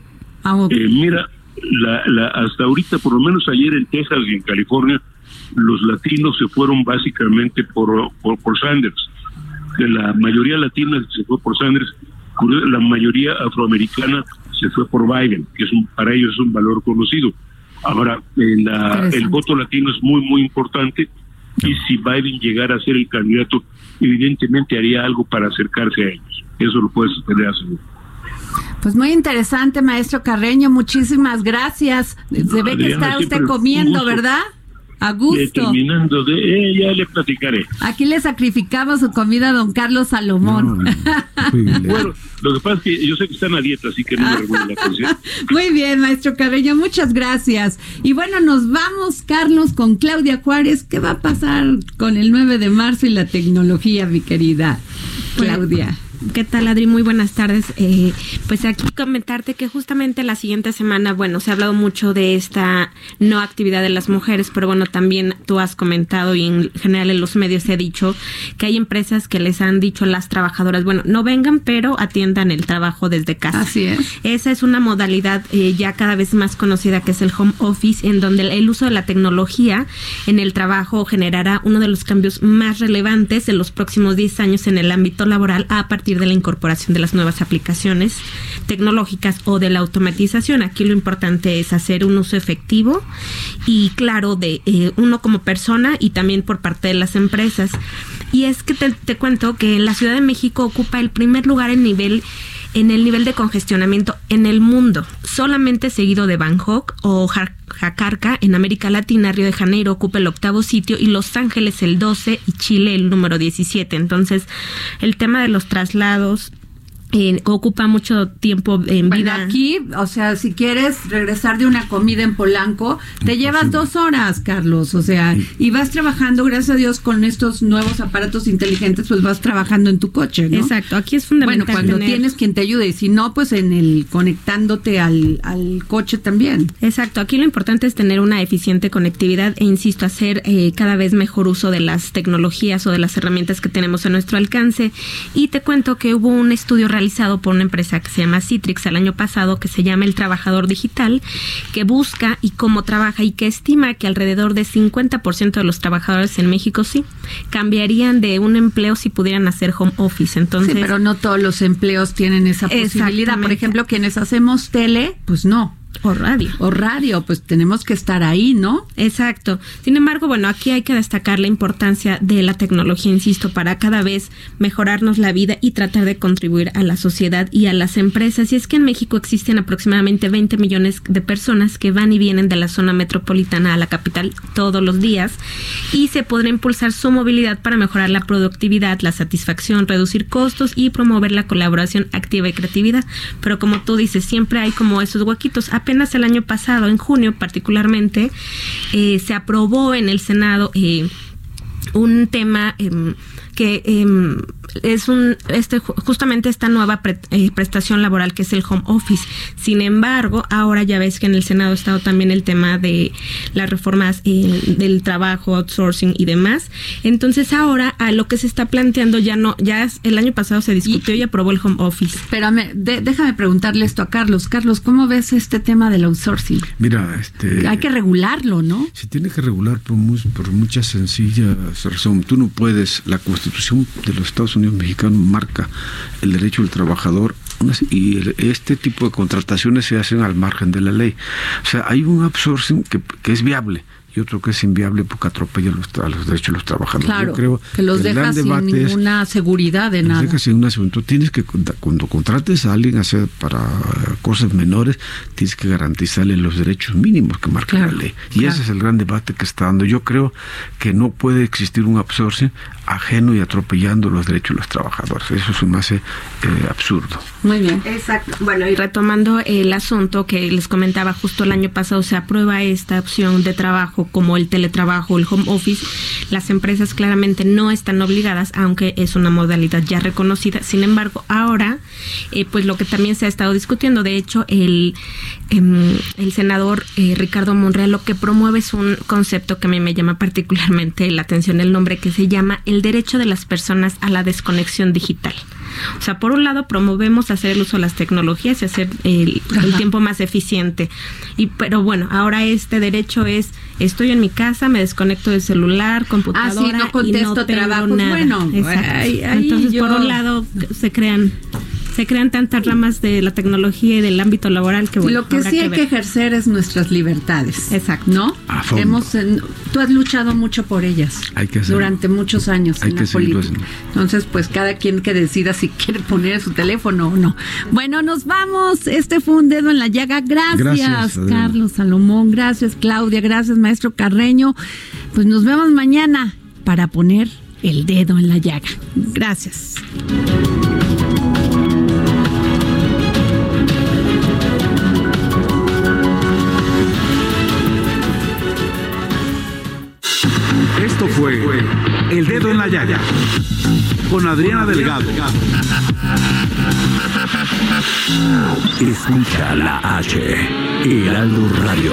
Eh, mira, la, hasta ahorita, por lo menos ayer en Texas y en California, los latinos se fueron básicamente por, por, por Sanders. La mayoría latina se fue por Sanders la mayoría afroamericana se fue por Biden, que es un, para ellos es un valor conocido. Ahora, el voto latino es muy, muy importante y si Biden llegara a ser el candidato, evidentemente haría algo para acercarse a ellos. Eso lo puedes tener aseguro. Pues muy interesante, maestro Carreño. Muchísimas gracias. Se ve que está usted comiendo, ¿verdad? A gusto. terminando de, eh, ya le platicaré. Aquí le sacrificamos su comida a don Carlos Salomón. bueno, lo que pasa es que yo sé que están a dieta, así que no me recuerdo la atención. Muy bien, maestro Carreño, muchas gracias. Y bueno, nos vamos, Carlos, con Claudia Juárez. ¿Qué va a pasar con el 9 de marzo y la tecnología, mi querida Claudia? ¿Qué tal, Adri? Muy buenas tardes. Eh, pues aquí comentarte que justamente la siguiente semana, bueno, se ha hablado mucho de esta no actividad de las mujeres, pero bueno, también tú has comentado y en general en los medios se ha dicho que hay empresas que les han dicho a las trabajadoras, bueno, no vengan, pero atiendan el trabajo desde casa. Así es. Esa es una modalidad eh, ya cada vez más conocida que es el home office, en donde el uso de la tecnología en el trabajo generará uno de los cambios más relevantes en los próximos 10 años en el ámbito laboral a partir de la incorporación de las nuevas aplicaciones tecnológicas o de la automatización. Aquí lo importante es hacer un uso efectivo y claro de eh, uno como persona y también por parte de las empresas. Y es que te, te cuento que la Ciudad de México ocupa el primer lugar en nivel en el nivel de congestionamiento en el mundo, solamente seguido de Bangkok o Jakarta en América Latina, Río de Janeiro ocupa el octavo sitio y Los Ángeles el 12 y Chile el número 17. Entonces, el tema de los traslados eh, ocupa mucho tiempo en Bueno, vida. aquí, o sea, si quieres regresar de una comida en Polanco, te llevas dos horas, Carlos, o sea, y vas trabajando, gracias a Dios, con estos nuevos aparatos inteligentes, pues vas trabajando en tu coche, ¿no? Exacto, aquí es Bueno, fundamental. cuando tener- tienes quien te ayude, y si no, pues en el conectándote al, al coche también. Exacto, aquí lo importante es tener una eficiente conectividad e insisto, hacer eh, cada vez mejor uso de las tecnologías o de las herramientas que tenemos a nuestro alcance. Y te cuento que hubo un estudio realizado por una empresa que se llama Citrix el año pasado, que se llama El Trabajador Digital, que busca y cómo trabaja y que estima que alrededor de 50% de los trabajadores en México sí cambiarían de un empleo si pudieran hacer home office. Entonces, sí, pero no todos los empleos tienen esa posibilidad. Por ejemplo, quienes hacemos tele, pues no. O radio. O radio, pues tenemos que estar ahí, ¿no? Exacto. Sin embargo, bueno, aquí hay que destacar la importancia de la tecnología, insisto, para cada vez mejorarnos la vida y tratar de contribuir a la sociedad y a las empresas. Y es que en México existen aproximadamente 20 millones de personas que van y vienen de la zona metropolitana a la capital todos los días y se podrá impulsar su movilidad para mejorar la productividad, la satisfacción, reducir costos y promover la colaboración activa y creatividad. Pero como tú dices, siempre hay como esos huequitos. Apenas el año pasado, en junio particularmente, eh, se aprobó en el Senado eh, un tema em, que em, es un este ju- justamente esta nueva pre- eh, prestación laboral que es el home office. Sin embargo, ahora ya ves que en el Senado ha estado también el tema de las reformas eh, del trabajo, outsourcing y demás. Entonces ahora a lo que se está planteando ya no, ya es- el año pasado se discutió y, aprobó el home office. Espérame, de- déjame preguntarle esto a Carlos. Carlos, ¿cómo ves este tema del outsourcing? Mira, este. Hay que regularlo, ¿no? Se tiene que regular por, por muchas sencillas razones. Tú no puedes, la constitución de los Estados Unidos mexicanos marca el derecho del trabajador y este tipo de contrataciones se hacen al margen de la ley. O sea, hay un outsourcing que, que es viable y otro que es inviable porque atropella los, tra- los derechos de los trabajadores. Claro, Yo creo que los deja sin es- ninguna seguridad de los nada. dejas en un asunto. Tienes que, cuando contrates a alguien hacer para cosas menores, tienes que garantizarle los derechos mínimos que marca Claro, la ley. Y claro. ese es el gran debate que está dando. Yo creo que no puede existir un absorción ajeno y atropellando los derechos de los trabajadores. Eso se me hace eh, absurdo. Muy bien. Exacto. Bueno, y retomando el asunto que les comentaba, justo el año pasado se aprueba esta opción de trabajo como el teletrabajo, el home office. Las empresas claramente no están obligadas, aunque es una modalidad ya reconocida. Sin embargo, ahora, eh, pues lo que también se ha estado discutiendo, de hecho, el, em, el senador eh, Ricardo Monreal lo que promueve es un concepto que a mí me llama particularmente la atención, el nombre que se llama el derecho de las personas a la desconexión digital. O sea, por un lado promovemos hacer el uso de las tecnologías y hacer el, tiempo más eficiente. Y pero bueno, ahora este derecho es estoy en mi casa, me desconecto del celular, computadora Ah, sí, no y contesto no tengo trabajos. nada. Bueno, ahí- ahí Entonces, yo- por un lado se crean se crean tantas ramas de la tecnología y del ámbito laboral que bueno, Lo que sí hay ver. que ejercer es nuestras libertades. Exacto. ¿No? A fondo. Hemos, eh, tú has luchado mucho por ellas. Hay que hacerlo. Durante muchos años Hay en que la política. haciendo. Entonces, pues cada quien que decida si quiere poner su teléfono o no. Bueno, nos vamos. Este fue un dedo en la llaga. Gracias, Gracias, Adriana. Carlos Salomón. Gracias, Claudia. Gracias, maestro Carreño. Pues nos vemos mañana para poner el dedo en la llaga. Gracias. El Dedo en la Yaya con Adriana Delgado. Escucha la H, Heraldo Radio.